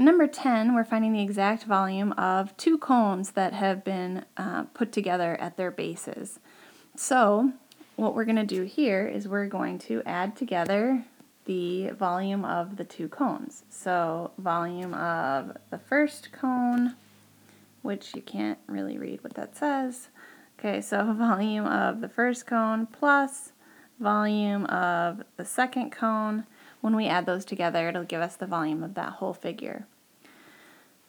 Number 10, we're finding the exact volume of two cones that have been uh, put together at their bases. So what we're going to do here is we're going to add together the volume of the two cones. So volume of the first cone, which you can't really read what that says. Okay, so volume of the first cone plus volume of the second cone. When we add those together, it'll give us the volume of that whole figure.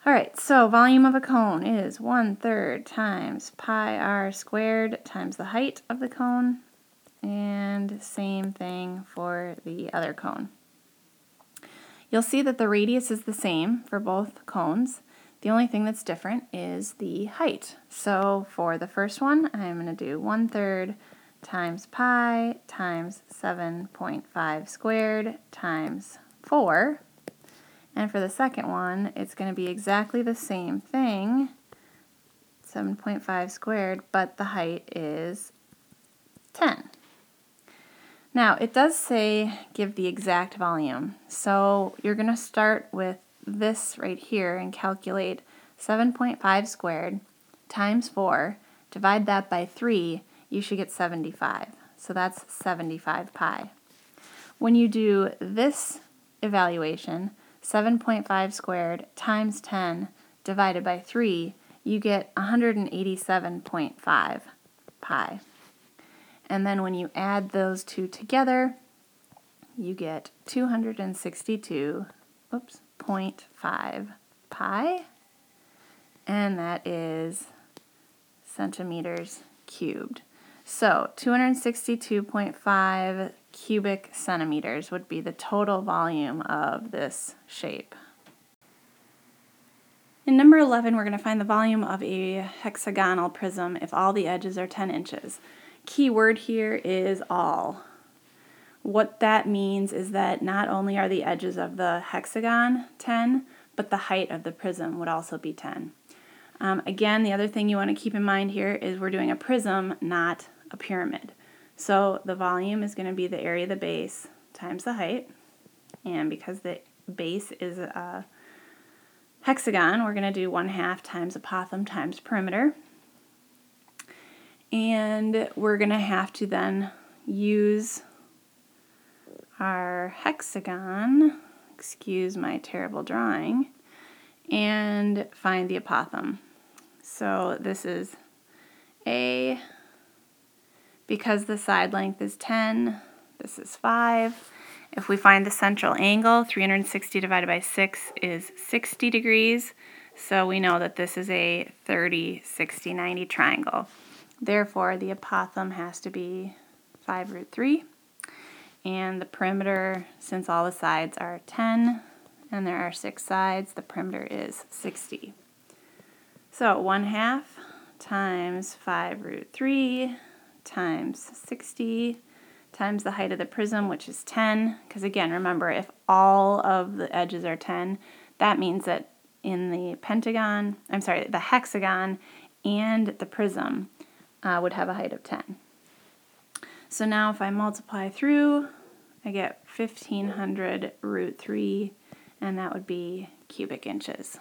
All right, so volume of a cone is 1 third times pi r squared times the height of the cone, and same thing for the other cone. You'll see that the radius is the same for both cones. The only thing that's different is the height. So for the first one, I'm going to do 1 third times pi times 7.5 squared times 4 and for the second one, it's going to be exactly the same thing, 7.5 squared, but the height is 10. Now, it does say give the exact volume. So you're going to start with this right here and calculate 7.5 squared times 4. Divide that by 3, you should get 75. So that's 75 pi. When you do this evaluation, 7.5 squared times 10 divided by 3, you get 187.5 pi. And then when you add those two together, you get 262, oops, 0.5 pi, and that is centimeters cubed. So 262.5 cubic centimeters would be the total volume of this shape. In number 11, we're going to find the volume of a hexagonal prism if all the edges are 10 inches. Key word here is all. What that means is that not only are the edges of the hexagon 10, but the height of the prism would also be 10. Um, again, the other thing you want to keep in mind here is we're doing a prism, not a pyramid. So the volume is going to be the area of the base times the height. And because the base is a hexagon, we're going to do 1 half times apothem times perimeter. And we're going to have to then use our hexagon, excuse my terrible drawing, and find the apothem. So this is A because the side length is 10, this is 5. If we find the central angle, 360 divided by 6 is 60 degrees. So we know that this is a 30, 60, 90 triangle. Therefore, the apothem has to be 5 root 3. And the perimeter, since all the sides are 10 and there are 6 sides, the perimeter is 60. So 1 half times 5 root 3 times 60 times the height of the prism, which is 10. Because again, remember, if all of the edges are 10, that means that in the pentagon, I'm sorry, the hexagon and the prism uh, would have a height of 10. So now if I multiply through, I get 1500 root 3, and that would be cubic inches.